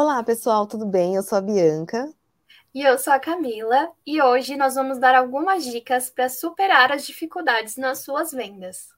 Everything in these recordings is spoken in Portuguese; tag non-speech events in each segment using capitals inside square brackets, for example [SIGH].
Olá, pessoal, tudo bem? Eu sou a Bianca. E eu sou a Camila, e hoje nós vamos dar algumas dicas para superar as dificuldades nas suas vendas.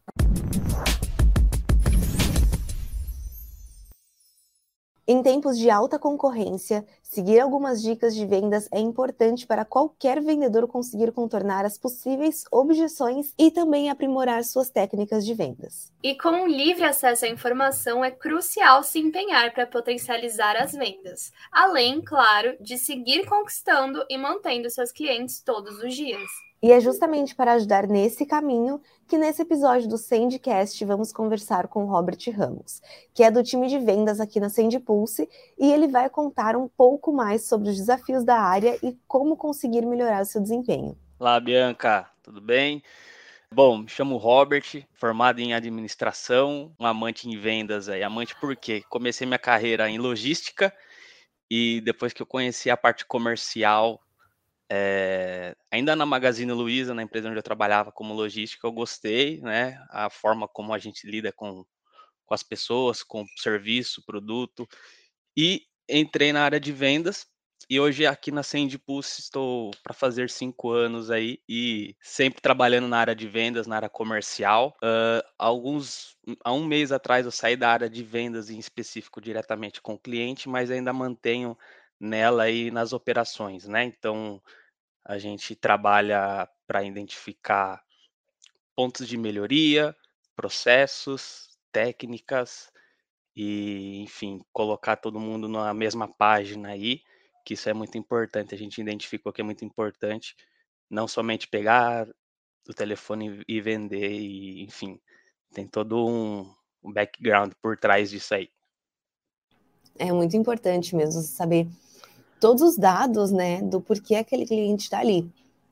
Em tempos de alta concorrência, seguir algumas dicas de vendas é importante para qualquer vendedor conseguir contornar as possíveis objeções e também aprimorar suas técnicas de vendas. E com livre acesso à informação, é crucial se empenhar para potencializar as vendas, além, claro, de seguir conquistando e mantendo seus clientes todos os dias. E é justamente para ajudar nesse caminho que nesse episódio do Sendcast vamos conversar com Robert Ramos, que é do time de vendas aqui na Sendpulse, e ele vai contar um pouco mais sobre os desafios da área e como conseguir melhorar o seu desempenho. Olá, Bianca, tudo bem? Bom, me chamo Robert, formado em administração, um amante em vendas aí. Amante por quê? Comecei minha carreira em logística e depois que eu conheci a parte comercial é, ainda na Magazine Luiza, na empresa onde eu trabalhava como logística, eu gostei, né? A forma como a gente lida com, com as pessoas, com serviço, produto. E entrei na área de vendas. E hoje aqui na Sendpulse estou para fazer cinco anos aí e sempre trabalhando na área de vendas, na área comercial. Uh, alguns, há um mês atrás eu saí da área de vendas em específico diretamente com o cliente, mas ainda mantenho nela aí nas operações, né? Então a gente trabalha para identificar pontos de melhoria, processos, técnicas e, enfim, colocar todo mundo na mesma página aí, que isso é muito importante. A gente identificou que é muito importante não somente pegar o telefone e vender, e, enfim, tem todo um background por trás disso aí. É muito importante mesmo saber todos os dados, né, do porquê aquele cliente está ali.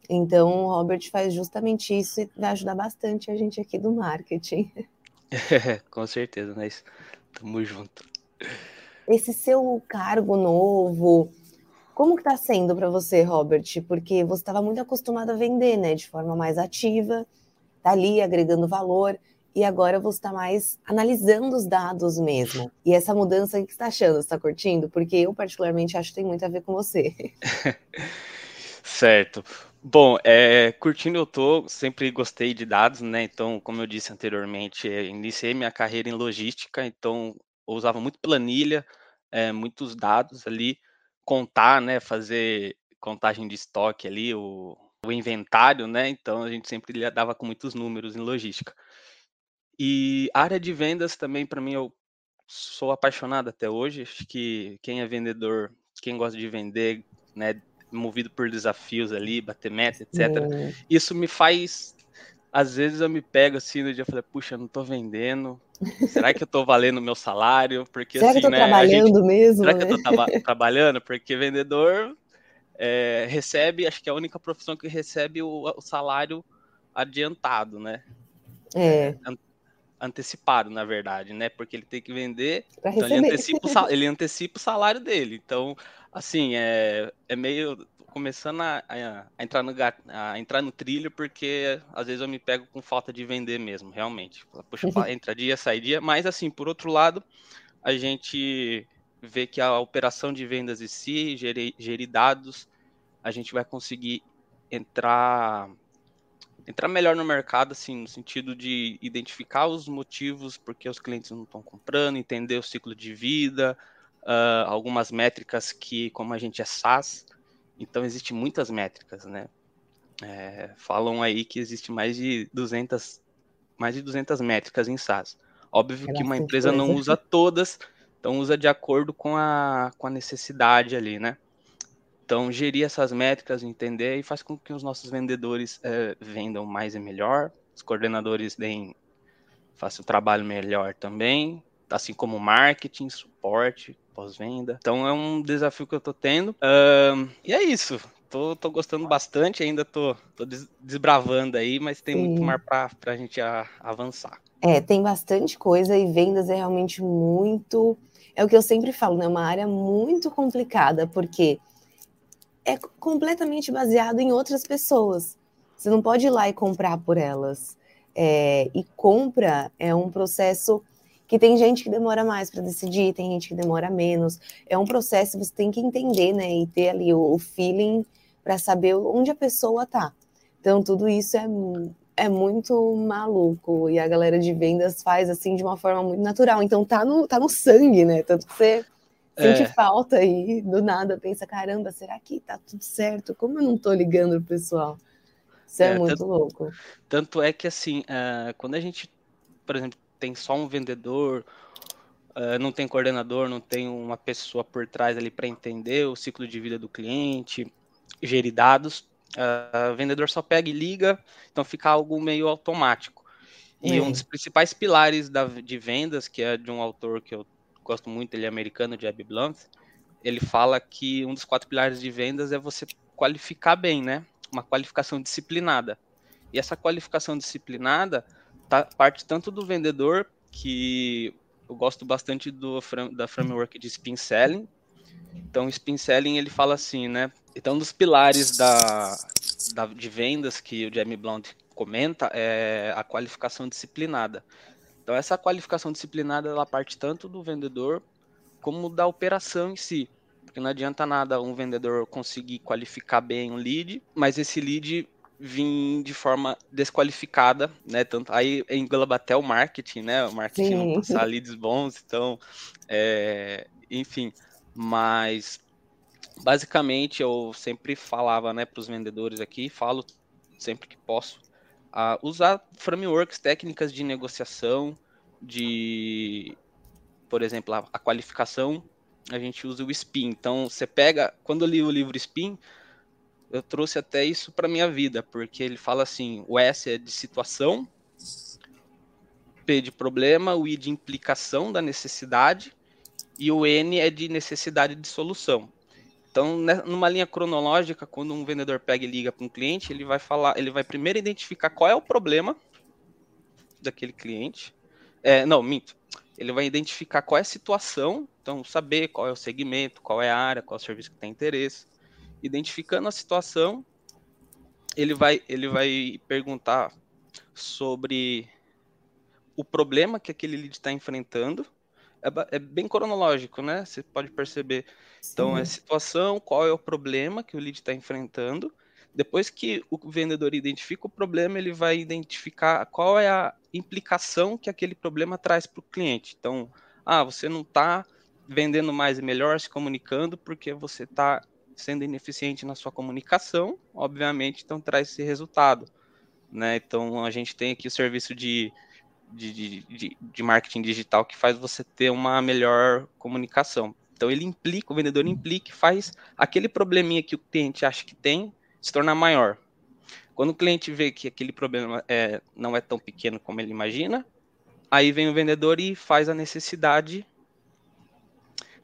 Então, o Robert faz justamente isso e vai ajudar bastante a gente aqui do marketing. É, [LAUGHS] [LAUGHS] com certeza, nós tamo junto. Esse seu cargo novo, como que tá sendo para você, Robert? Porque você estava muito acostumado a vender, né, de forma mais ativa, tá ali agregando valor e agora você está mais analisando os dados mesmo. E essa mudança, o que você está achando? Você está curtindo? Porque eu, particularmente, acho que tem muito a ver com você. [LAUGHS] certo. Bom, é, curtindo eu tô, sempre gostei de dados, né? Então, como eu disse anteriormente, iniciei minha carreira em logística, então eu usava muito planilha, é, muitos dados ali, contar, né? Fazer contagem de estoque ali, o, o inventário, né? Então a gente sempre lidava com muitos números em logística. E área de vendas também, para mim, eu sou apaixonado até hoje. Acho que quem é vendedor, quem gosta de vender, né, movido por desafios ali, bater meta, etc. É. Isso me faz. Às vezes eu me pego assim no dia e falo, puxa, não tô vendendo. Será que eu tô valendo meu salário? Porque será assim, que eu tô né, trabalhando gente, mesmo? Será né? que eu tô tra [LAUGHS] trabalhando? Porque vendedor é, recebe, acho que é a única profissão que recebe o, o salário adiantado, né? É. antecipado, na verdade, né? Porque ele tem que vender, então ele antecipa, o, ele antecipa o salário dele. Então, assim, é, é meio começando a, a, a, entrar no, a entrar no trilho, porque às vezes eu me pego com falta de vender mesmo, realmente. Puxa, uhum. entra dia, sai dia. Mas, assim, por outro lado, a gente vê que a operação de vendas em si, gerir, gerir dados, a gente vai conseguir entrar entrar melhor no mercado, assim, no sentido de identificar os motivos porque os clientes não estão comprando, entender o ciclo de vida, uh, algumas métricas que, como a gente é SaaS, então existem muitas métricas, né? É, falam aí que existe mais de 200, mais de 200 métricas em SaaS. Óbvio que uma empresa não usa todas, então usa de acordo com a, com a necessidade ali, né? Então, gerir essas métricas, entender e faz com que os nossos vendedores é, vendam mais e melhor, os coordenadores deem, façam o trabalho melhor também, assim como marketing, suporte, pós-venda. Então, é um desafio que eu estou tendo. Uh, e é isso. Tô, tô gostando bastante, ainda tô, tô desbravando aí, mas tem Sim. muito mais para a gente a, avançar. É, tem bastante coisa e vendas é realmente muito. É o que eu sempre falo, né? Uma área muito complicada, porque é completamente baseado em outras pessoas. Você não pode ir lá e comprar por elas. É, e compra é um processo que tem gente que demora mais para decidir, tem gente que demora menos. É um processo, você tem que entender, né, e ter ali o, o feeling para saber onde a pessoa tá. Então, tudo isso é, é muito maluco. E a galera de vendas faz assim de uma forma muito natural. Então, tá no, tá no sangue, né? Tanto que você é. sente falta e do nada pensa: caramba, será que tá tudo certo? Como eu não tô ligando pro pessoal? Isso é, é muito tanto, louco. Tanto é que, assim, uh, quando a gente, por exemplo, tem só um vendedor, uh, não tem coordenador, não tem uma pessoa por trás ali para entender o ciclo de vida do cliente, gerir dados. Uh, o vendedor só pega e liga, então fica algo meio automático. E é. um dos principais pilares da, de vendas, que é de um autor que eu gosto muito, ele é americano, Jeb Blunt, ele fala que um dos quatro pilares de vendas é você qualificar bem, né? Uma qualificação disciplinada. E essa qualificação disciplinada tá, parte tanto do vendedor, que eu gosto bastante do, da framework de spin selling, então, spin selling, ele fala assim, né? Então, um dos pilares da, da, de vendas que o Jamie Blount comenta é a qualificação disciplinada. Então, essa qualificação disciplinada, ela parte tanto do vendedor como da operação em si. Porque não adianta nada um vendedor conseguir qualificar bem um lead, mas esse lead vir de forma desqualificada, né? Tanto aí engloba até o marketing, né? O marketing Sim. não passar leads bons, então, é, enfim. Mas basicamente eu sempre falava, né, para os vendedores aqui, falo sempre que posso, uh, usar frameworks, técnicas de negociação, de, por exemplo, a, a qualificação, a gente usa o SPIN. Então, você pega, quando eu li o livro SPIN, eu trouxe até isso para minha vida, porque ele fala assim: o S é de situação, P de problema, o I de implicação da necessidade, e o N é de necessidade de solução. Então, né, numa linha cronológica, quando um vendedor pega e liga para um cliente, ele vai falar, ele vai primeiro identificar qual é o problema daquele cliente. É, não, minto. Ele vai identificar qual é a situação, então saber qual é o segmento, qual é a área, qual é o serviço que tem interesse. Identificando a situação, ele vai, ele vai perguntar sobre o problema que aquele lead está enfrentando é, é, bem cronológico, né? Você pode perceber. Então, Sim. é situação, qual é o problema que o lead está enfrentando. Depois que o vendedor identifica o problema, ele vai identificar qual é a implicação que aquele problema traz para o cliente. Então, ah, você não está vendendo mais e melhor, se comunicando, porque você está sendo ineficiente na sua comunicação, obviamente, então traz esse resultado. Né? Então, a gente tem aqui o serviço de de, de, de marketing digital que faz você ter uma melhor comunicação. Então ele implica, o vendedor implica e faz aquele probleminha que o cliente acha que tem se tornar maior. Quando o cliente vê que aquele problema é, não é tão pequeno como ele imagina, aí vem o vendedor e faz a necessidade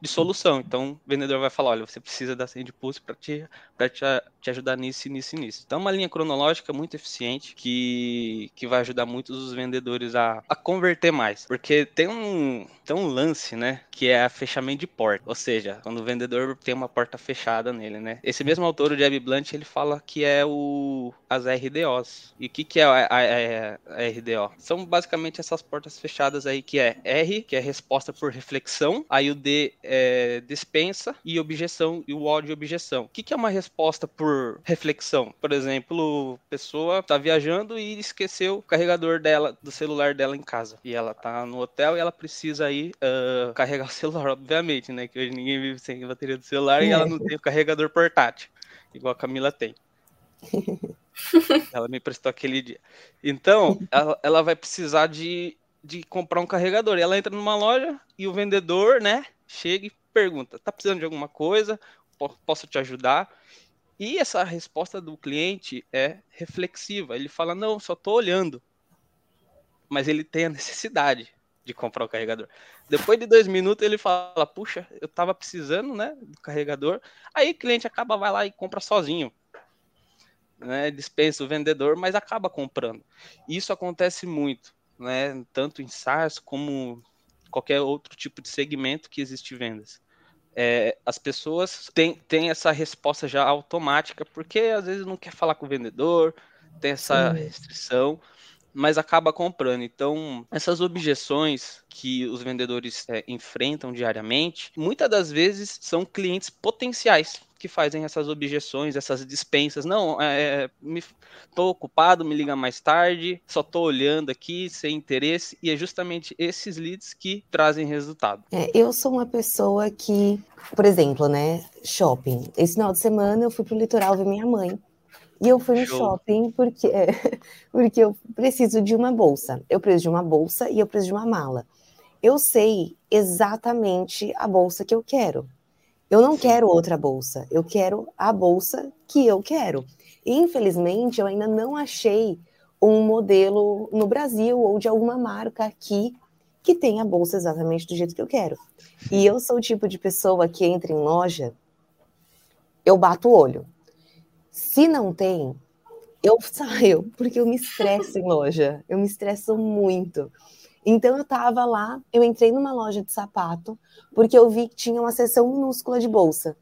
de solução. Então, o vendedor vai falar, olha, você precisa da Send Pulse para te, te, te ajudar nisso, nisso e nisso. Então, uma linha cronológica muito eficiente que, que vai ajudar muitos os vendedores a, a converter mais. Porque tem um, tem um lance, né, que é a fechamento de porta. Ou seja, quando o vendedor tem uma porta fechada nele, né. Esse mesmo autor, o Jeb Blunt, ele fala que é o, as RDOs. E o que, que é a, a, a, RDO? São basicamente essas portas fechadas aí, que é R, que é resposta por reflexão, aí o D é é, dispensa e objeção e o ódio de objeção. O que, que é uma resposta por reflexão? Por exemplo, pessoa está viajando e esqueceu o carregador dela, do celular dela em casa. E ela está no hotel e ela precisa ir uh, [LAUGHS] carregar o celular, obviamente, né? Que hoje ninguém vive sem bateria do celular é. e ela não tem o carregador portátil, igual a Camila tem. [LAUGHS] ela me prestou aquele dia. Então, ela, ela vai precisar de, de comprar um carregador. E ela entra numa loja e o vendedor, né, chega e pergunta: tá precisando de alguma coisa? Posso te ajudar? E essa resposta do cliente é reflexiva. Ele fala: não, só tô olhando. Mas ele tem a necessidade de comprar o carregador. Depois de dois minutos ele fala: puxa, eu tava precisando, né, do carregador. Aí o cliente acaba vai lá e compra sozinho. Né, dispensa o vendedor, mas acaba comprando. Isso acontece muito, né, tanto em SaaS como qualquer outro tipo de segmento que existe vendas. É, as pessoas têm, têm essa resposta já automática, porque às vezes não quer falar com o vendedor, tem essa Sim. restrição. Mas acaba comprando. Então, essas objeções que os vendedores é, enfrentam diariamente, muitas das vezes são clientes potenciais que fazem essas objeções, essas dispensas. Não, é, me, tô ocupado, me liga mais tarde, só tô olhando aqui, sem interesse, e é justamente esses leads que trazem resultado. É, eu sou uma pessoa que, por exemplo, né, shopping. Esse final de semana eu fui pro litoral ver minha mãe. E eu fui no Show. shopping porque, é, [LAUGHS] porque eu preciso de uma bolsa. Eu preciso de uma bolsa e eu preciso de uma mala. Eu sei exatamente a bolsa que eu quero. Eu não quero outra bolsa, eu quero a bolsa que eu quero. E, infelizmente, eu ainda não achei um modelo no Brasil ou de alguma marca aqui que tenha a bolsa exatamente do jeito que eu quero. E eu sou o tipo de pessoa que entra em loja, eu bato o olho. Se não tem, eu saio, porque eu me estresso em loja. Eu me estresso muito. Então eu tava lá, eu entrei numa loja de sapato, porque eu vi que tinha uma seção minúscula de bolsa.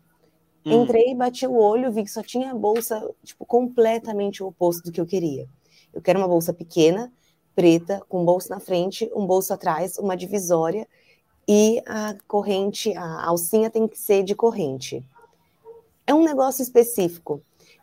Hum. Entrei, bati o olho, vi que só tinha bolsa, tipo, completamente o oposto do que eu queria. Eu quero uma bolsa pequena, preta, com bolso na frente, um bolso atrás, uma divisória e a corrente, a alcinha tem que ser de corrente. É um negócio específico.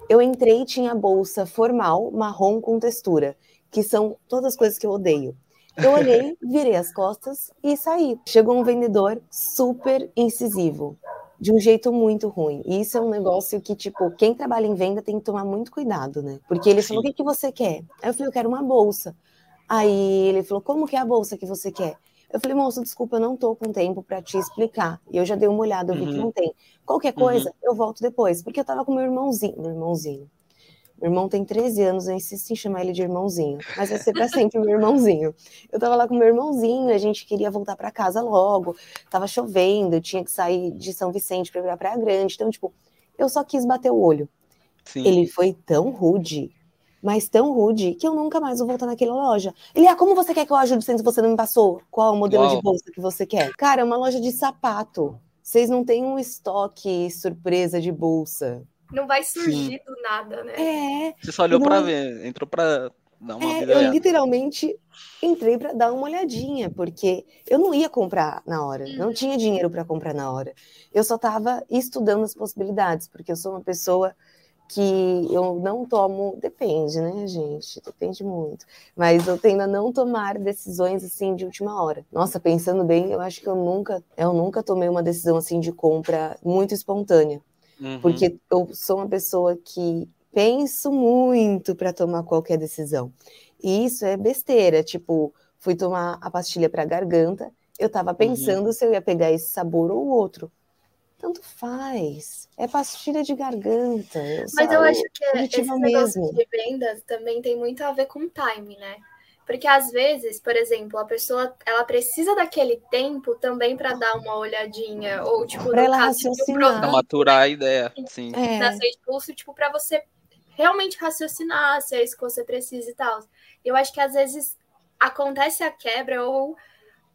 Eu entrei e tinha bolsa formal, marrom com textura, que são todas as coisas que eu odeio. Eu olhei, [LAUGHS] virei as costas e saí. Chegou um vendedor super incisivo, de um jeito muito ruim. E isso é um negócio que, tipo, quem trabalha em venda tem que tomar muito cuidado, né? Porque ele Sim. falou: o que, que você quer? Aí eu falei: eu quero uma bolsa. Aí ele falou: como que é a bolsa que você quer? Eu falei, moço, desculpa, eu não tô com tempo para te explicar. E eu já dei uma olhada, eu vi uhum. que não tem. Qualquer coisa, uhum. eu volto depois. Porque eu tava com meu irmãozinho, meu irmãozinho. Meu irmão tem 13 anos, eu insisto em chamar ele de irmãozinho, mas vai ser para sempre meu irmãozinho. Eu tava lá com meu irmãozinho, a gente queria voltar para casa logo, tava chovendo, eu tinha que sair de São Vicente para ir pra Praia Grande, então, tipo, eu só quis bater o olho. Sim. Ele foi tão rude, mas tão rude, que eu nunca mais vou voltar naquela loja. Ele, ah, como você quer que eu ajude se você não me passou? Qual é o modelo Uau. de bolsa que você quer? Cara, é uma loja de sapato. Vocês não têm um estoque surpresa de bolsa. Não vai surgir Sim. do nada, né? É. Você só olhou não... para ver, entrou para dar uma é, Eu literalmente entrei para dar uma olhadinha, porque eu não ia comprar na hora, uhum. não tinha dinheiro para comprar na hora. Eu só estava estudando as possibilidades, porque eu sou uma pessoa que eu não tomo, depende, né, gente? Depende muito. Mas eu tendo a não tomar decisões assim de última hora. Nossa, pensando bem, eu acho que eu nunca, eu nunca tomei uma decisão assim de compra muito espontânea. Uhum. Porque eu sou uma pessoa que penso muito para tomar qualquer decisão. E isso é besteira. Tipo, fui tomar a pastilha para garganta, eu estava uhum. pensando uhum. se eu ia pegar esse sabor ou outro. Tanto faz. É pastilha de garganta. Mas eu acho que esse negócio mesmo. de vendas também tem muito a ver com time, né? Porque às vezes, por exemplo, a pessoa ela precisa daquele tempo também para dar uma olhadinha ou tipo para ela raciocinar, para maturar a ideia, sim. É. Na impulso, tipo para você realmente raciocinar se é isso que você precisa e tal. Eu acho que às vezes acontece a quebra ou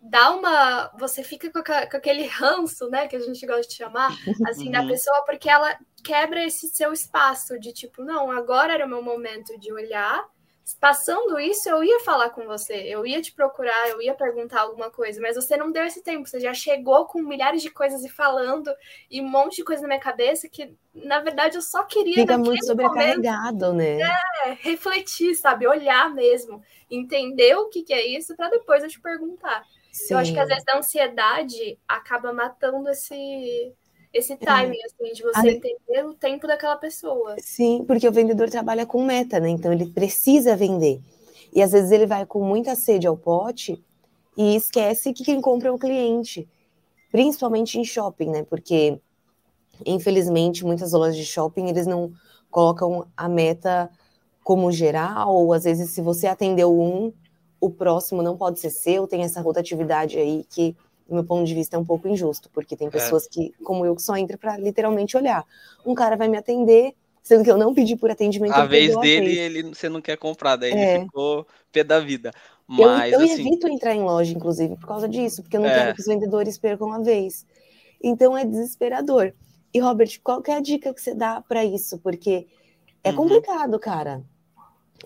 dá uma. Você fica com, a, com, aquele ranço, né? Que a gente gosta de chamar, assim, da uhum. pessoa, porque ela quebra esse seu espaço de tipo, não, agora era o meu momento de olhar Passando isso, eu ia falar com você, eu ia te procurar, eu ia perguntar alguma coisa, mas você não deu esse tempo, você já chegou com milhares de coisas e falando e um monte de coisa na minha cabeça que, na verdade, eu só queria. Fica muito sobrecarregado, momento, né? É, refletir, sabe? Olhar mesmo, entender o que, que é isso, para depois eu te perguntar. Sim. Eu acho que às vezes a ansiedade acaba matando esse esse é. timing, é. assim, de você entender o tempo daquela pessoa. Sim, porque o vendedor trabalha com meta, né? Então ele precisa vender. E às vezes ele vai com muita sede ao pote e esquece que quem compra é o cliente. Principalmente em shopping, né? Porque, infelizmente, muitas lojas de shopping, eles não colocam a meta como geral, ou às vezes se você atendeu um, o próximo não pode ser seu, tem essa rotatividade aí que do meu ponto de vista, é um pouco injusto, porque tem é. pessoas é. que, como eu, que só entram para literalmente olhar. Um cara vai me atender, sendo que eu não pedi por atendimento. A vez dele, vez. ele você não quer comprar, daí é. ele ficou pé da vida. Mas, eu, eu assim... evito entrar em loja, inclusive, por causa disso, porque eu não é. quero que os vendedores percam a vez. Então é desesperador. E, Robert, qual é a dica que você dá para isso? Porque é uhum. complicado, cara.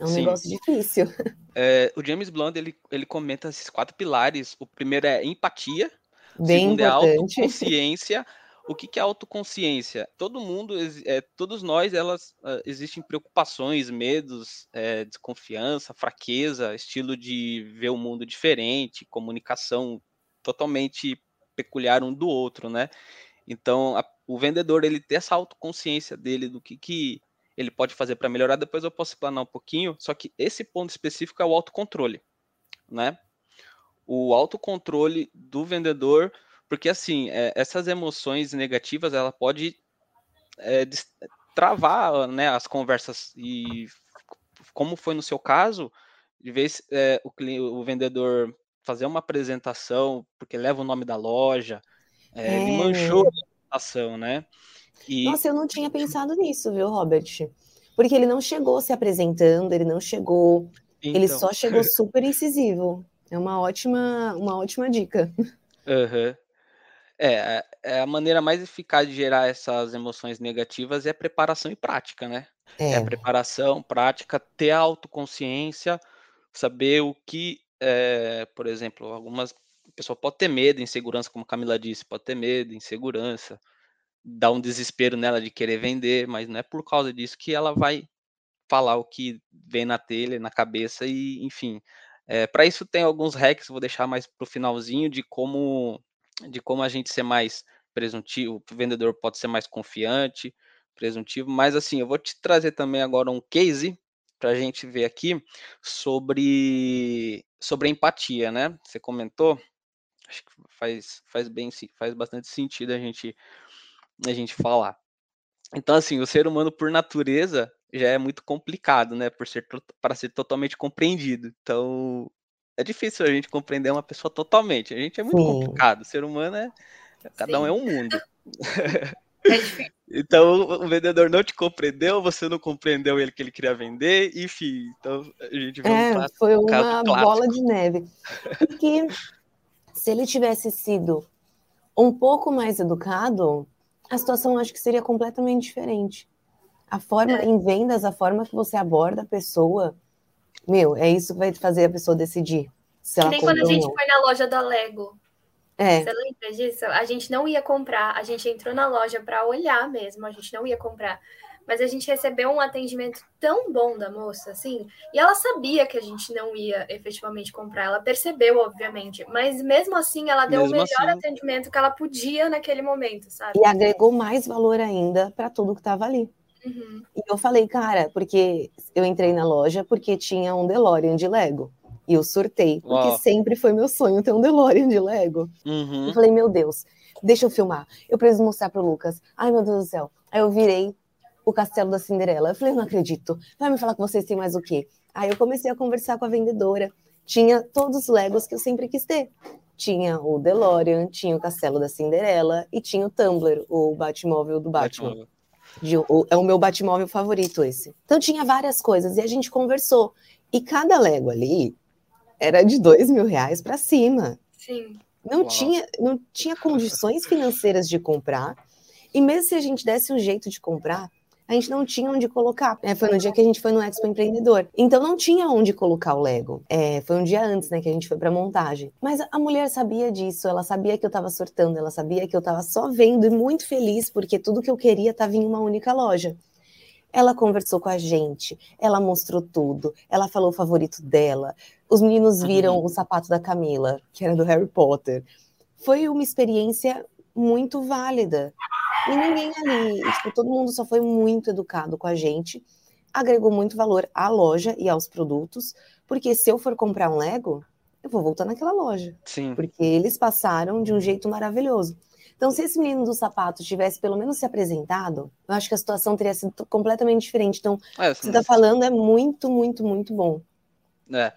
É um Sim. negócio difícil. [LAUGHS] É, o James Blunt, ele, ele comenta esses quatro pilares. O primeiro é empatia. Bem segundo é importante. é autoconsciência. O que, que é autoconsciência? Todo mundo, é, todos nós, elas uh, existem preocupações, medos, é, desconfiança, fraqueza, estilo de ver o mundo diferente, comunicação totalmente peculiar um do outro, né? Então, a, o vendedor ele ter essa autoconsciência dele do que, que ele pode fazer para melhorar, depois eu posso explanar um pouquinho, só que esse ponto específico é o autocontrole, né? O autocontrole do vendedor, porque assim, é, essas emoções negativas, ela pode é, travar né, as conversas e como foi no seu caso, de vez é, o, o vendedor fazer uma apresentação, porque leva o nome da loja, é, é. manchou a apresentação, né? E... Nossa, eu não tinha pensado nisso, viu, Robert? Porque ele não chegou se apresentando, ele não chegou. Então... Ele só chegou [LAUGHS] super incisivo. É uma ótima, uma ótima dica. Uhum. É, é, a maneira mais eficaz de gerar essas emoções negativas é preparação e prática, né? É, é preparação, prática, ter autoconsciência, saber o que, é, por exemplo, algumas pessoas podem ter medo, insegurança, como Camila disse, pode ter medo, insegurança, dá um desespero nela de querer vender, mas não é por causa disso que ela vai falar o que vem na telha, na cabeça e, enfim. É, para isso tem alguns hacks, vou deixar mais para o finalzinho de como de como a gente ser mais presuntivo, o vendedor pode ser mais confiante, presuntivo, mas assim, eu vou te trazer também agora um case para a gente ver aqui sobre sobre empatia, né? Você comentou, acho que faz faz bem faz bastante sentido a gente a gente falar. Então, assim, o ser humano, por natureza, já é muito complicado, né? Por ser para ser totalmente compreendido. Então, é difícil a gente compreender uma pessoa totalmente. A gente é muito Sim. complicado. O ser humano é. Cada Sim. um é um mundo. [LAUGHS] É difícil. então, o vendedor não te compreendeu, você não compreendeu ele que ele queria vender, enfim. Então, a gente vê é, um Foi uma bola de neve. Porque se ele tivesse sido um pouco mais educado, a situação acho que seria completamente diferente. A forma é. em vendas, a forma que você aborda a pessoa, meu, é isso que vai fazer a pessoa decidir. Se que nem quando a gente foi na loja da Lego. É. Você lembra disso? A gente não ia comprar, a gente entrou na loja para olhar mesmo, a gente não ia comprar mas a gente recebeu um atendimento tão bom da moça, assim, e ela sabia que a gente não ia efetivamente comprar, ela percebeu, obviamente, mas mesmo assim ela deu mesmo o melhor assim... atendimento que ela podia naquele momento, sabe? E agregou mais valor ainda para tudo que estava ali. Uhum. E eu falei, cara, porque eu entrei na loja porque tinha um DeLorean de Lego. E eu surtei, porque Uau. sempre foi meu sonho ter um DeLorean de Lego. Uhum. Eu falei, meu Deus, deixa eu filmar. Eu preciso mostrar pro Lucas. Ai, meu Deus do céu. Aí eu virei, o Castelo da Cinderela. Eu falei, não acredito. Vai me falar que vocês têm mais o quê? Aí eu comecei a conversar com a vendedora. Tinha todos os Legos que eu sempre quis ter. Tinha o DeLorean, tinha o Castelo da Cinderela e tinha o Tumblr, o Batmóvel do Batman. De, o, é o meu Batmóvel favorito esse. Então tinha várias coisas e a gente conversou. E cada Lego ali era de dois mil reais para cima. Sim. Não tinha, não tinha condições financeiras de comprar. E mesmo se a gente desse um jeito de comprar, a gente não tinha onde colocar. É, foi no dia que a gente foi no Expo Empreendedor. Então não tinha onde colocar o Lego. É, foi um dia antes, né, que a gente foi pra montagem. Mas a mulher sabia disso, ela sabia que eu tava sortando, ela sabia que eu tava só vendo e muito feliz, porque tudo que eu queria tava em uma única loja. Ela conversou com a gente, ela mostrou tudo, ela falou o favorito dela. Os meninos viram uhum. o sapato da Camila, que era do Harry Potter. Foi uma experiência muito válida. E ninguém ali, tipo, todo mundo só foi muito educado com a gente, agregou muito valor à loja e aos produtos, porque se eu for comprar um Lego, eu vou voltar naquela loja. Sim. Porque eles passaram de um jeito maravilhoso. Então, se esse menino do sapato tivesse pelo menos se apresentado, eu acho que a situação teria sido completamente diferente. Então, é, o que você está falando é muito, muito, muito bom. É.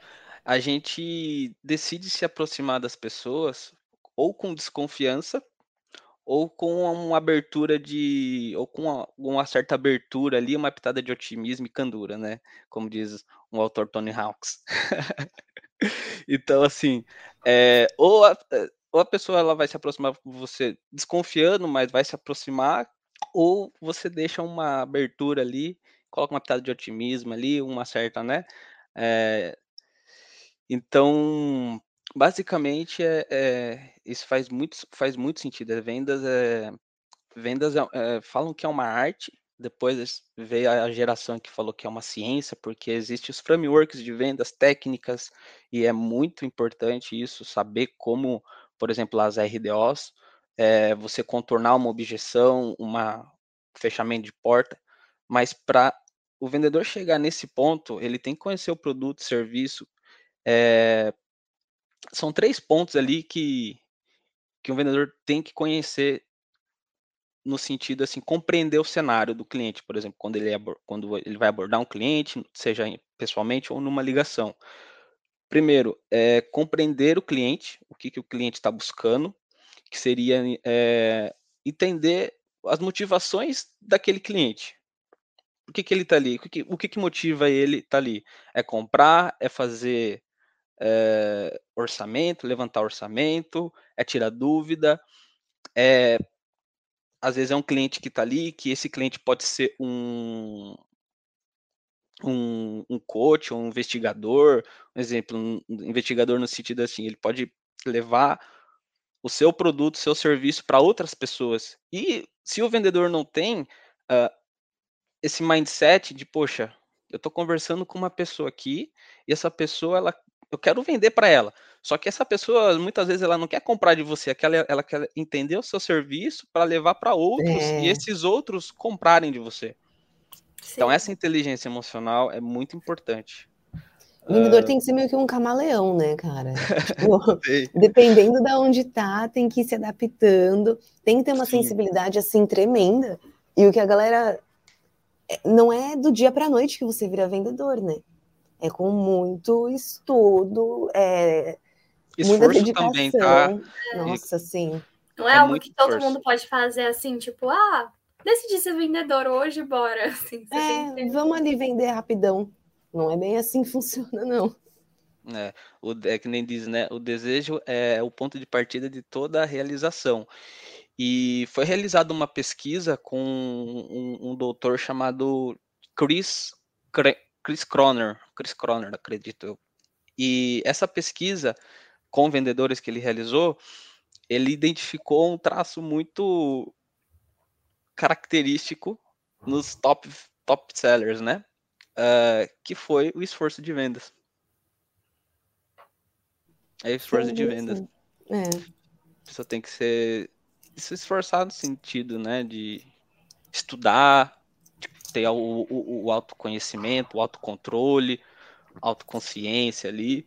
A gente decide se aproximar das pessoas ou com desconfiança, ou com uma abertura de. ou com uma, uma, certa abertura ali, uma pitada de otimismo e candura, né? Como diz um autor Tony Hawks. [LAUGHS] então, assim, é, ou, a, é, ou a pessoa ela vai se aproximar com você desconfiando, mas vai se aproximar, ou você deixa uma abertura ali coloca uma pitada de otimismo ali, uma certa, né? É, então, basicamente, é, é, isso faz muito, faz muito sentido. É, vendas, é, vendas é, falam que é uma arte, depois veio a geração que falou que é uma ciência, porque existem os frameworks de vendas técnicas, e é muito importante isso, saber como, por exemplo, as RDOs, é, você contornar uma objeção, um fechamento de porta, mas para o vendedor chegar nesse ponto, ele tem que conhecer o produto, serviço. É, são três pontos ali que, que um vendedor tem que conhecer no sentido assim, compreender o cenário do cliente, por exemplo, quando ele, quando ele vai abordar um cliente, seja pessoalmente ou numa ligação. Primeiro, é compreender o cliente, o que, que o cliente está buscando, que seria é, entender as motivações daquele cliente. Por que, que ele está ali? O, que, o que, que motiva ele estar tá ali? É comprar? É fazer é, orçamento, levantar orçamento? É tirar dúvida? É, às vezes é um cliente que está ali, que esse cliente pode ser um, um, um coach, um investigador, um exemplo, um investigador no sentido assim, ele pode levar o seu produto, seu serviço para outras pessoas. E se o vendedor não tem uh, esse mindset de, poxa, eu estou conversando com uma pessoa aqui e essa pessoa, ela, eu quero vender para ela. Só que essa pessoa, muitas vezes, ela não quer comprar de você, ela, ela quer entender o seu serviço para levar para outros é. e esses outros comprarem de você. Então, Sim. Então, essa inteligência emocional é muito importante. O vendedor uh... tem que ser meio que um camaleão, né, cara? [LAUGHS] Tipo, dependendo de onde tá, tem que ir se adaptando, tem que ter uma Sim. sensibilidade assim tremenda. E o que a galera é, não é do dia para noite que você vira vendedor, né? É com muito estudo, é Esforço muita dedicação. também, tá? Nossa, sim. Não é, é algo que todo esforço. mundo pode fazer assim, tipo, ah, decidi ser vendedor hoje, bora. [LAUGHS] Assim, é, vamos ali vender rapidão. Não é bem assim que [LAUGHS] funciona, não. É, o, é que nem diz, né? O desejo é o ponto de partida de toda a realização. E foi realizada uma pesquisa com um, um doutor chamado Chris, Chris Croner, Chris Croner, acredito eu. E essa pesquisa com vendedores que ele realizou, ele identificou um traço muito característico nos top, top sellers, né? uh, que foi o esforço de vendas. É esforço sim, de vendas. É. A pessoa tem que ser se esforçar no sentido, né, de estudar, de ter o, o, o autoconhecimento, o autocontrole, autoconsciência ali,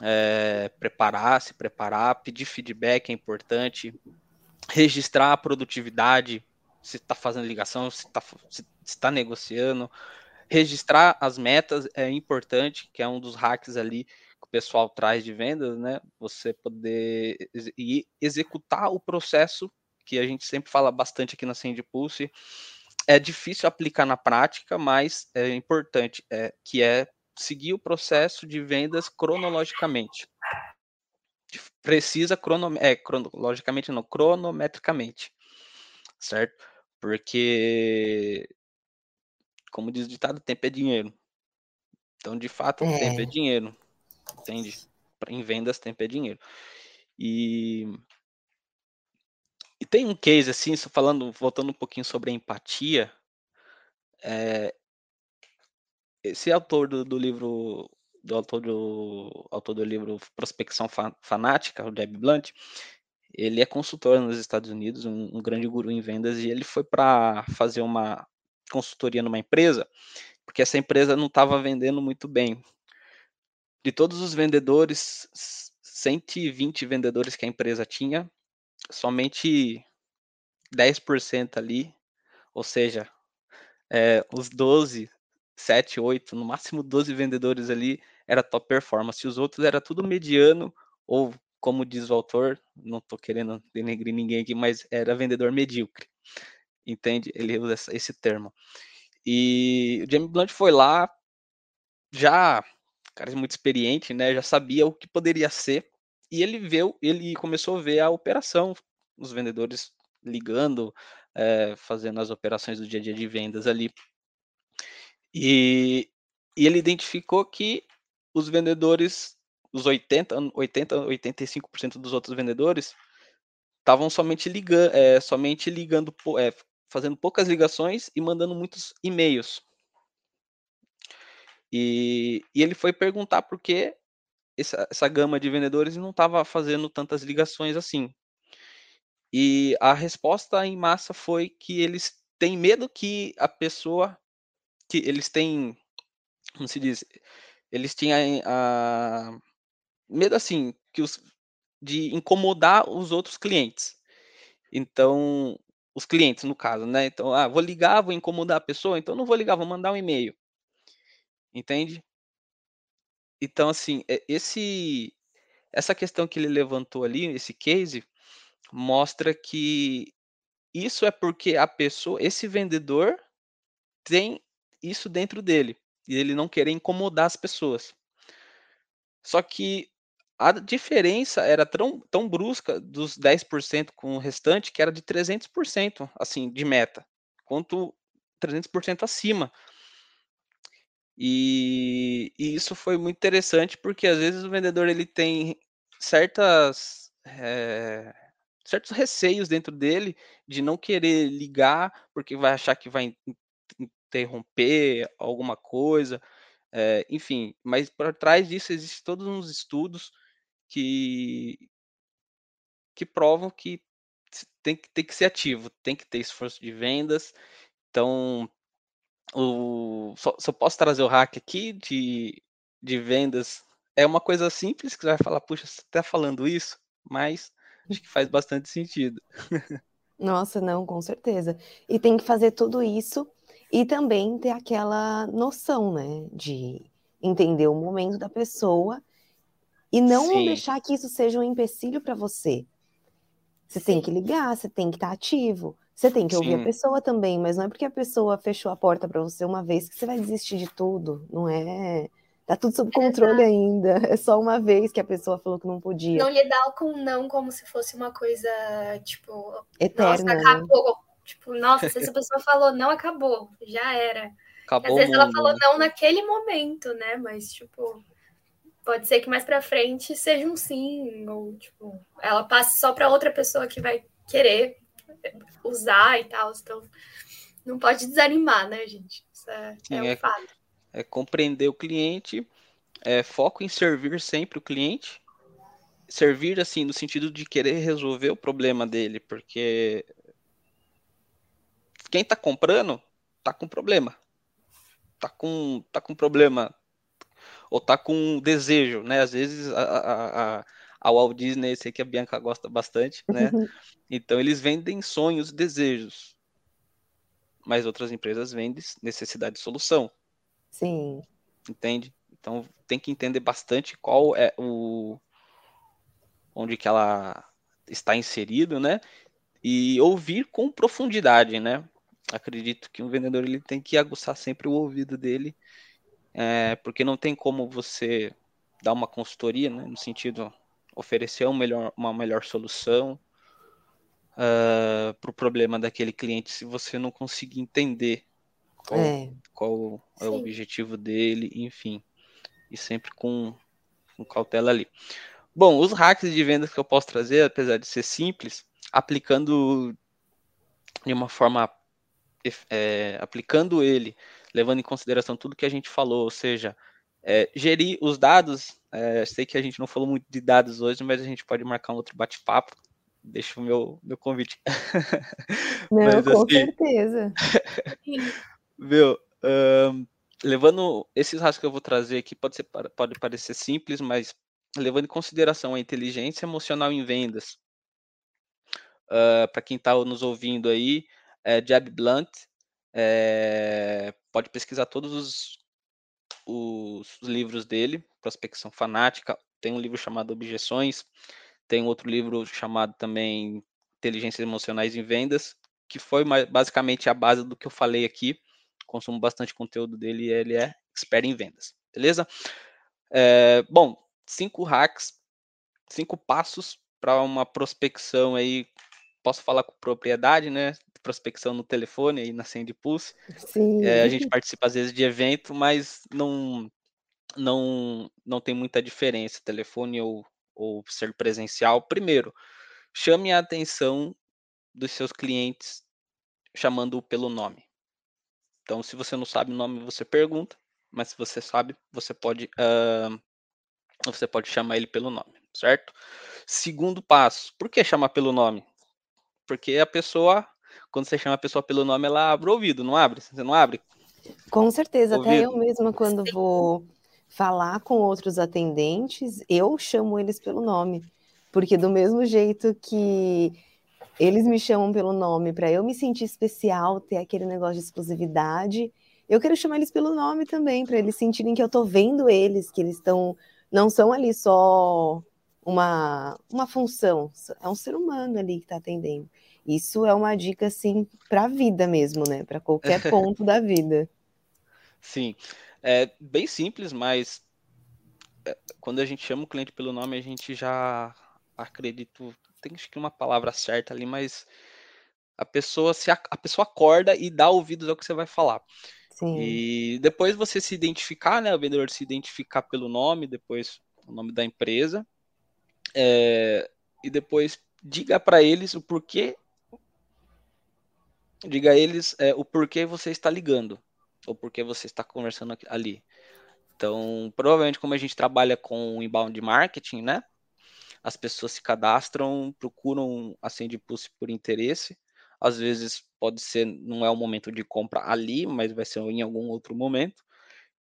é, preparar, se preparar, pedir feedback é importante, registrar a produtividade, se está fazendo ligação, se está se, se tá negociando, registrar as metas é importante, que é um dos hacks ali que o pessoal traz de vendas, né? Você poder e executar o processo que a gente sempre fala bastante aqui na Send Pulse. É difícil aplicar na prática, mas é importante, é, que é seguir o processo de vendas cronologicamente. Precisa crono, é, cronologicamente, não, cronometricamente, certo? Porque como diz o ditado, tempo é dinheiro. Então, de fato, é. tempo é dinheiro. Entende? Em vendas, tempo é dinheiro. E, e tem um case assim, falando, voltando um pouquinho sobre a empatia. É, esse autor do, do, livro, do autor do, autor do livro Prospecção Fanática, o Deb Blunt, ele é consultor nos Estados Unidos, um, um grande guru em vendas, e ele foi para fazer uma, consultoria numa empresa, porque essa empresa não estava vendendo muito bem. De todos os vendedores, 120 vendedores que a empresa tinha, somente 10% ali, ou seja, é, os 12, 7, 8, no máximo 12 vendedores ali era top performance. Os outros era tudo mediano, ou como diz o autor, não estou querendo denegrir ninguém aqui, mas era vendedor medíocre entende? Ele usa esse termo. E o James Blunt foi lá, já, cara muito experiente, né? Já sabia o que poderia ser. E ele viu, ele começou a ver a operação, os vendedores ligando, é, fazendo as operações do dia a dia de vendas ali. E, e ele identificou que os vendedores, os 80, 80 85% dos outros vendedores, estavam somente ligando, é, somente ligando, é, fazendo poucas ligações e mandando muitos e-mails. E, e, ele foi perguntar por que essa, essa gama de vendedores não estava fazendo tantas ligações assim. E a resposta em massa foi que eles têm medo que a pessoa, que eles têm, como se diz, eles tinham a, medo assim, que os, de incomodar os outros clientes. Então, os clientes, no caso, né? Então, ah, vou ligar, vou incomodar a pessoa, então não vou ligar, vou mandar um e-mail. Entende? Então, assim, esse essa questão que ele levantou ali, esse case, mostra que isso é porque a pessoa, esse vendedor tem isso dentro dele e ele não querer incomodar as pessoas. Só que a diferença era tão, tão brusca dos 10% com o restante que era de 300%, assim, de meta, quanto 300% acima. E, e, isso foi muito interessante porque às vezes o vendedor ele tem certas é, certos receios dentro dele de não querer ligar porque vai achar que vai interromper alguma coisa, é, enfim. Mas por trás disso existem todos uns estudos que que provam que tem que, tem que ser ativo, tem que ter esforço de vendas. Então, o, só, só posso trazer o hack aqui de, de vendas. É uma coisa simples que você vai falar, puxa, você está falando isso, mas acho que faz bastante sentido. [LAUGHS] Nossa, não, com certeza. E tem que fazer tudo isso e também ter aquela noção, né, de entender o momento da pessoa e não Sim. deixar que isso seja um empecilho para você. Você Sim. tem que ligar, você tem que estar tá ativo, você tem que Sim. ouvir a pessoa também, mas não é porque a pessoa fechou a porta para você uma vez que você vai desistir de tudo, não é? Tá tudo sob controle Exato. ainda. [LAUGHS] É só uma vez que a pessoa falou que não podia. Não lidar com não como se fosse uma coisa, tipo, eterna. Nossa, né? acabou. Né? Tipo, nossa, se [LAUGHS] essa pessoa falou não, acabou, já era. Acabou Às vezes ela falou né? não naquele momento, né? Mas, tipo, pode ser que mais para frente seja um sim, ou tipo, ela passe só para outra pessoa que vai querer usar e tal. Então, não pode desanimar, né, gente? Isso é, sim, é um é, fato. É compreender o cliente, é foco em servir sempre o cliente. Servir, assim, no sentido de querer resolver o problema dele, porque quem está comprando está com problema. Tá com, tá com problema ou tá com um desejo, né? Às vezes a, a, a, a Walt Disney, sei que a Bianca gosta bastante, né? [LAUGHS] Então eles vendem sonhos, desejos. Mas outras empresas vendem necessidade de solução. Sim. Entende? Então tem que entender bastante qual é o onde que ela está inserido, né? E ouvir com profundidade, né? Acredito que um vendedor ele tem que aguçar sempre o ouvido dele é, porque não tem como você dar uma consultoria, né, no sentido oferecer um melhor, uma melhor solução uh, ah, para o problema daquele cliente se você não conseguir entender qual é, qual é o objetivo dele, enfim, e sempre com, com cautela ali. Bom, os hacks de vendas que eu posso trazer, apesar de ser simples, aplicando de uma forma é, aplicando ele levando em consideração tudo que a gente falou, ou seja, é, gerir os dados. É, sei que a gente não falou muito de dados hoje, mas a gente pode marcar um outro bate-papo. Deixa o meu, meu convite. [LAUGHS] Não, mas, com assim, certeza. [LAUGHS] meu, um, levando esses rastros que eu vou trazer aqui, pode, ser, pode parecer simples, mas levando em consideração a inteligência emocional em vendas. Uh, Para quem está nos ouvindo aí, é Jab Blunt, é, pode pesquisar todos os, os, livros dele, Prospecção Fanática. Tem um livro chamado Objeções, tem outro livro chamado também Inteligências Emocionais em Vendas, que foi basicamente a base do que eu falei aqui. Consumo bastante conteúdo dele e ele é expert em vendas, beleza? É, bom, cinco hacks, cinco passos para uma prospecção aí. Posso falar com propriedade, né? Prospecção no telefone aí na Send Pulse. É, a gente participa às vezes de evento, mas não não não tem muita diferença, telefone ou, ou ser presencial. Primeiro, chame a atenção dos seus clientes chamando pelo nome. Então, se você não sabe o nome, você pergunta, mas se você sabe, você pode uh, você pode chamar ele pelo nome, certo? Segundo passo, por que chamar pelo nome? Porque a pessoa, quando você chama a pessoa pelo nome, ela abre o ouvido, não abre? Você não abre? Com certeza, ouvido. até eu mesma quando vou falar com outros atendentes, eu chamo eles pelo nome, porque do mesmo jeito que eles me chamam pelo nome para eu me sentir especial, ter aquele negócio de exclusividade, eu quero chamar eles pelo nome também, para eles sentirem que eu estou vendo eles, que eles estão não são ali só uma, uma função, é um ser humano ali que está atendendo. Isso é uma dica, assim, para a vida mesmo, né? Para qualquer [LAUGHS] ponto da vida. Sim, é bem simples, mas é, quando a gente chama o cliente pelo nome, a gente já acredito, tem acho que uma palavra certa ali, mas a pessoa se a, a pessoa acorda e dá ouvidos ao que você vai falar. Sim. E depois você se identificar, né? O vendedor se identificar pelo nome, depois o nome da empresa. É, e depois diga para eles o porquê. Diga a eles é, o porquê você está ligando. Ou porquê você está conversando ali. Então, provavelmente, como a gente trabalha com inbound marketing, né? As pessoas se cadastram, procuram a Sendpulse por interesse às vezes pode ser, não é o momento de compra ali, mas vai ser em algum outro momento.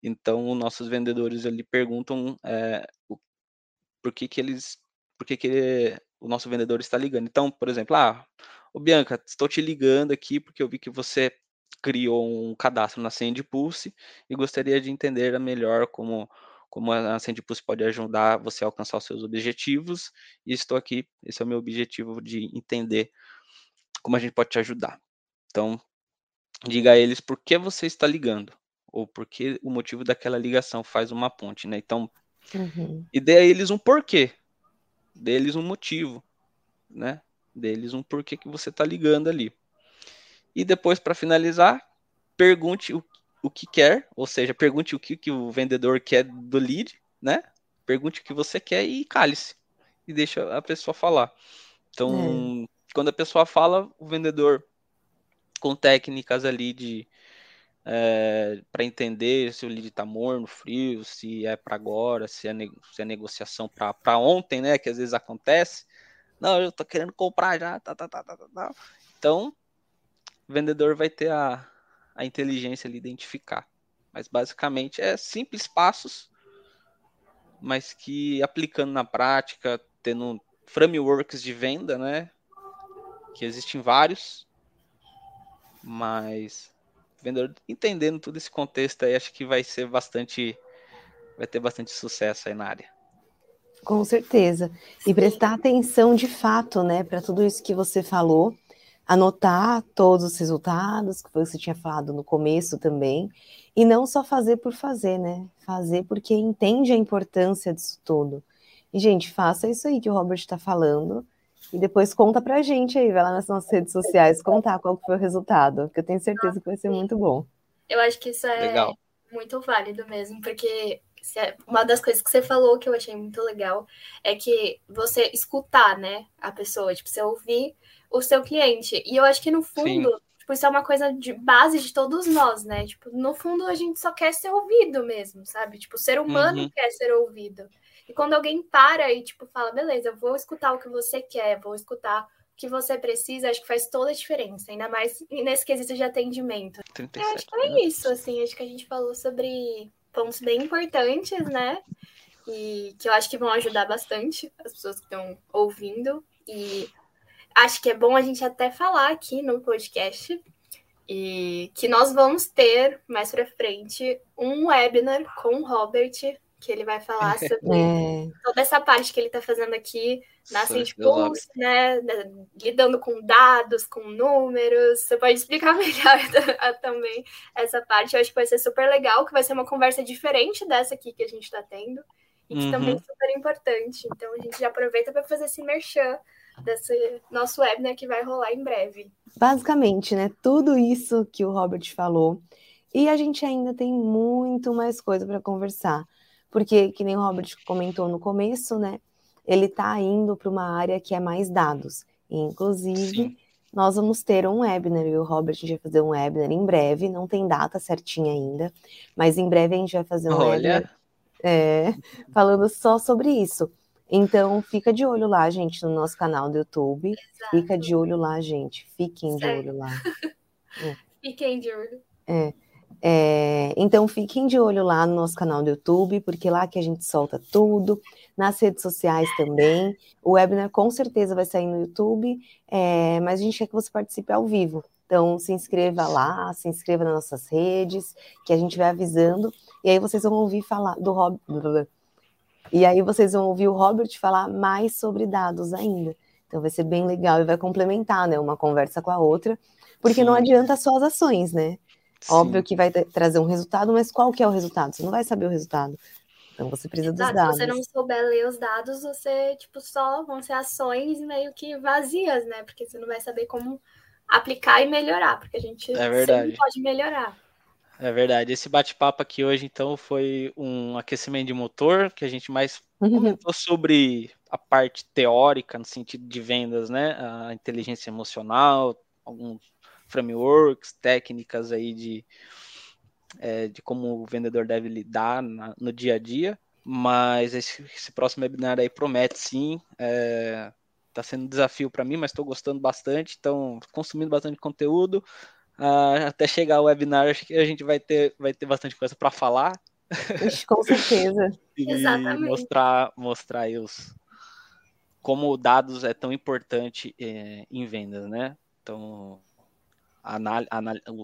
Então, nossos vendedores ali perguntam é, o, por que, que eles, por que, que o nosso vendedor está ligando. Então, por exemplo, ah, ô Bianca, estou te ligando aqui porque eu vi que você criou um cadastro na Sendpulse e gostaria de entender melhor como como a Sendpulse pode ajudar você a alcançar os seus objetivos e estou aqui, esse é o meu objetivo de entender como a gente pode te ajudar. Então, diga a eles por que você está ligando, ou por que o motivo daquela ligação faz uma ponte, né? Então, uhum. e dê a eles um porquê, dê a eles um motivo, né? Dê a eles um porquê que você está ligando ali. E depois, para finalizar, pergunte o, o que quer, ou seja, pergunte o que, que o vendedor quer do lead, né? Pergunte o que você quer e cale-se. E deixa a pessoa falar. Então, é quando a pessoa fala, o vendedor com técnicas ali de é, para entender se o lead está morno, frio, se é para agora, se é, se é negociação para ontem, né? Que às vezes acontece. Não, eu tô querendo comprar já, tá, tá, tá, tá, tá. tá. Então, o vendedor vai ter a, a inteligência ali identificar. Mas basicamente é simples passos, mas que aplicando na prática, tendo frameworks de venda, né? que existem vários, mas vendedor entendendo todo esse contexto aí, acho que vai ser bastante, vai ter bastante sucesso aí na área. Com certeza. E prestar atenção de fato, né, para tudo isso que você falou, anotar todos os resultados, que você tinha falado no começo também, e não só fazer por fazer, né? Fazer porque entende a importância disso tudo. E, gente, faça isso aí que o Robert está falando, e depois conta pra gente aí, vai lá nas nossas redes sociais contar qual foi o resultado, porque eu tenho certeza que vai ser muito bom. Eu acho que isso é legal. muito válido mesmo, porque uma das coisas que você falou que eu achei muito legal é que você escutar, né, a pessoa, tipo, você ouvir o seu cliente. E eu acho que no fundo, tipo, isso é uma coisa de base de todos nós, né? Tipo, no fundo a gente só quer ser ouvido mesmo, sabe? Tipo, o ser humano uhum. quer ser ouvido. E quando alguém para e, tipo, fala, beleza, eu vou escutar o que você quer, vou escutar o que você precisa, acho que faz toda a diferença, ainda mais nesse quesito de atendimento. 37, eu acho que é isso, assim, acho que a gente falou sobre pontos bem importantes, né? E que eu acho que vão ajudar bastante as pessoas que estão ouvindo. E acho que é bom a gente até falar aqui no podcast e que nós vamos ter mais para frente um webinar com o Robert que ele vai falar [LAUGHS] sobre é. toda essa parte que ele está fazendo aqui na Pulse, né? Lidando com dados, com números. Você pode explicar [LAUGHS] melhor [LAUGHS] também essa parte. Eu acho que vai ser super legal, que vai ser uma conversa diferente dessa aqui que a gente está tendo. E que uhum. também é super importante. Então a gente já aproveita para fazer esse merchan desse nosso webinar que vai rolar em breve. Basicamente, né? Tudo isso que o Robert falou. E a gente ainda tem muito mais coisa para conversar. Porque, que nem o Robert comentou no começo, né? Ele está indo para uma área que é mais dados. E, inclusive, Sim. nós vamos ter um webinar. E o Robert a gente vai fazer um webinar em breve. Não tem data certinha ainda. Mas em breve a gente vai fazer um Olha. webinar é, falando só sobre isso. Então, fica de olho lá, gente, no nosso canal do YouTube. Exato. Fica de olho lá, gente. Fiquem de olho lá. [LAUGHS] É. Fiquem de olho. É. É, então fiquem de olho lá no nosso canal do YouTube, porque lá que a gente solta tudo, nas redes sociais também. O webinar com certeza vai sair no YouTube, é, mas a gente quer que você participe ao vivo. Então se inscreva lá, se inscreva nas nossas redes, que a gente vai avisando, e aí vocês vão ouvir falar do Rob. E aí vocês vão ouvir o Robert falar mais sobre dados ainda. Então vai ser bem legal e vai complementar, né, uma conversa com a outra, porque Sim. não adianta só as ações, né? Sim. Óbvio que vai trazer um resultado, mas qual que é o resultado? Você não vai saber o resultado. Então você precisa dos Exato, dados. Se você não souber ler os dados, você, tipo, só vão ser ações meio que vazias, né? Porque você não vai saber como aplicar e melhorar, porque a gente é verdade. pode melhorar. É verdade. Esse bate-papo aqui hoje, então, foi um aquecimento de motor, que a gente mais uhum. comentou sobre a parte teórica, no sentido de vendas, né? A inteligência emocional, alguns frameworks, técnicas aí de, é, de como o vendedor deve lidar na, no dia a dia. Mas esse, esse, próximo webinar aí promete sim. É, tá sendo um desafio para mim, mas estou gostando bastante. Então, consumindo bastante conteúdo. Uh, até chegar o webinar, acho que a gente vai ter, vai ter bastante coisa para falar. Com certeza. [LAUGHS] e Exatamente. mostrar, mostrar aí os, como dados é tão importante é, em vendas, né? Então, a,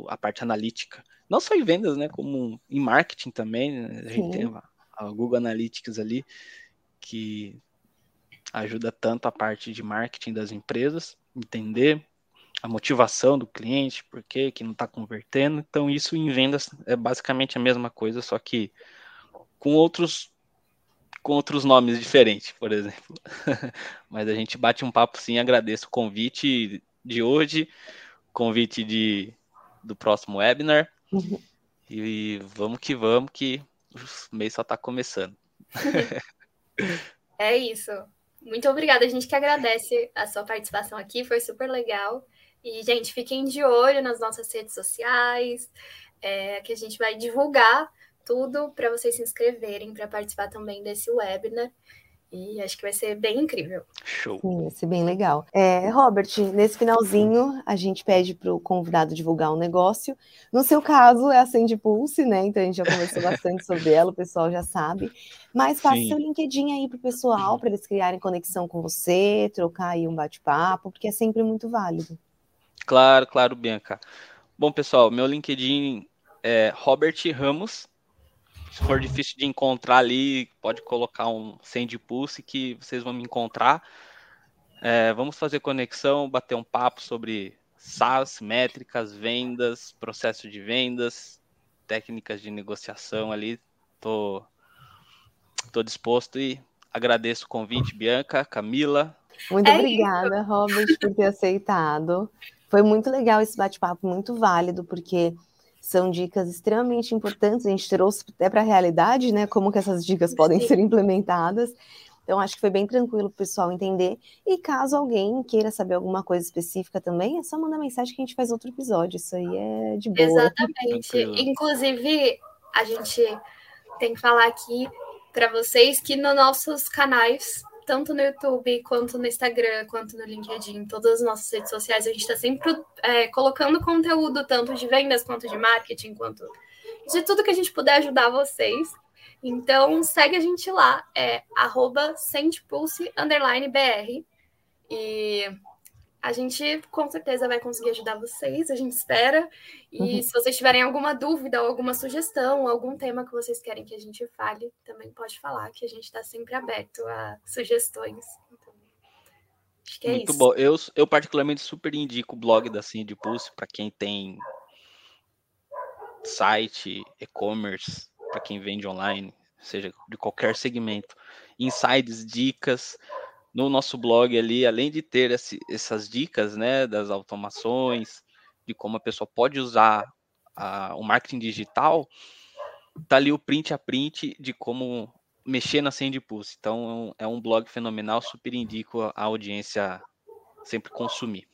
a, parte analítica. Não só em vendas, né? Como em marketing também. Né? A gente tem a, a Google Analytics ali, que ajuda tanto a parte de marketing das empresas, entender a motivação do cliente, por que que não está convertendo. Então, isso em vendas é basicamente a mesma coisa, só que com outros com outros nomes diferentes, por exemplo. [LAUGHS] Mas a gente bate um papo sim, agradeço o convite de hoje convite de, do próximo webinar. Uhum. E vamos que vamos, que o mês só está começando. é isso. Muito obrigada. A gente que agradece a sua participação aqui, foi super legal. E, gente, fiquem de olho nas nossas redes sociais, é, que a gente vai divulgar tudo para vocês se inscreverem para participar também desse webinar. E acho que vai ser bem incrível. Show. Sim, vai ser bem legal. É, Robert, nesse finalzinho, a gente pede para o convidado divulgar um negócio. No seu caso, é a Sandy Pulse, né? Então a gente já conversou bastante sobre ela, o pessoal já sabe. Mas faça Sim. seu LinkedIn aí para o pessoal, para eles criarem conexão com você, trocar aí um bate-papo, porque é sempre muito válido. Claro, claro, Bianca. Bom, pessoal, meu LinkedIn é Robert Ramos, se for difícil de encontrar ali, pode colocar um Send Pulse que vocês vão me encontrar. É, vamos fazer conexão, bater um papo sobre SaaS, métricas, vendas, processo de vendas, técnicas de negociação ali. Tô, tô disposto e agradeço o convite, Bianca, Camila. Muito é obrigada, isso. Robert, por ter aceitado. Foi muito legal esse bate-papo, muito válido, porque são dicas extremamente importantes, a gente trouxe até para a realidade, né, como que essas dicas podem Sim. ser implementadas. Então, acho que foi bem tranquilo para o pessoal entender. E caso alguém queira saber alguma coisa específica também, é só mandar mensagem que a gente faz outro episódio. Isso aí é de boa. Exatamente. Inclusive, a gente tem que falar aqui para vocês que nos nossos canais tanto no YouTube, quanto no Instagram, quanto no LinkedIn, todas as nossas redes sociais, a gente está sempre é, colocando conteúdo, tanto de vendas, quanto de marketing, quanto de tudo que a gente puder ajudar vocês. Então, segue a gente lá, é arroba. E a gente com certeza vai conseguir ajudar vocês, a gente espera. E uhum. se vocês tiverem alguma dúvida ou alguma sugestão, algum tema que vocês querem que a gente fale, também pode falar, que a gente está sempre aberto a sugestões. Então, acho que é Muito isso. bom. Eu, eu particularmente super indico o blog da Cindy Pulse para quem tem site, e-commerce, para quem vende online, seja de qualquer segmento. Insights, dicas no nosso blog ali, além de ter esse, essas dicas, né, das automações, de como a pessoa pode usar a, o marketing digital, tá ali o print a print de como mexer na Send Pulse. Então é um blog fenomenal, super indico a audiência sempre consumir.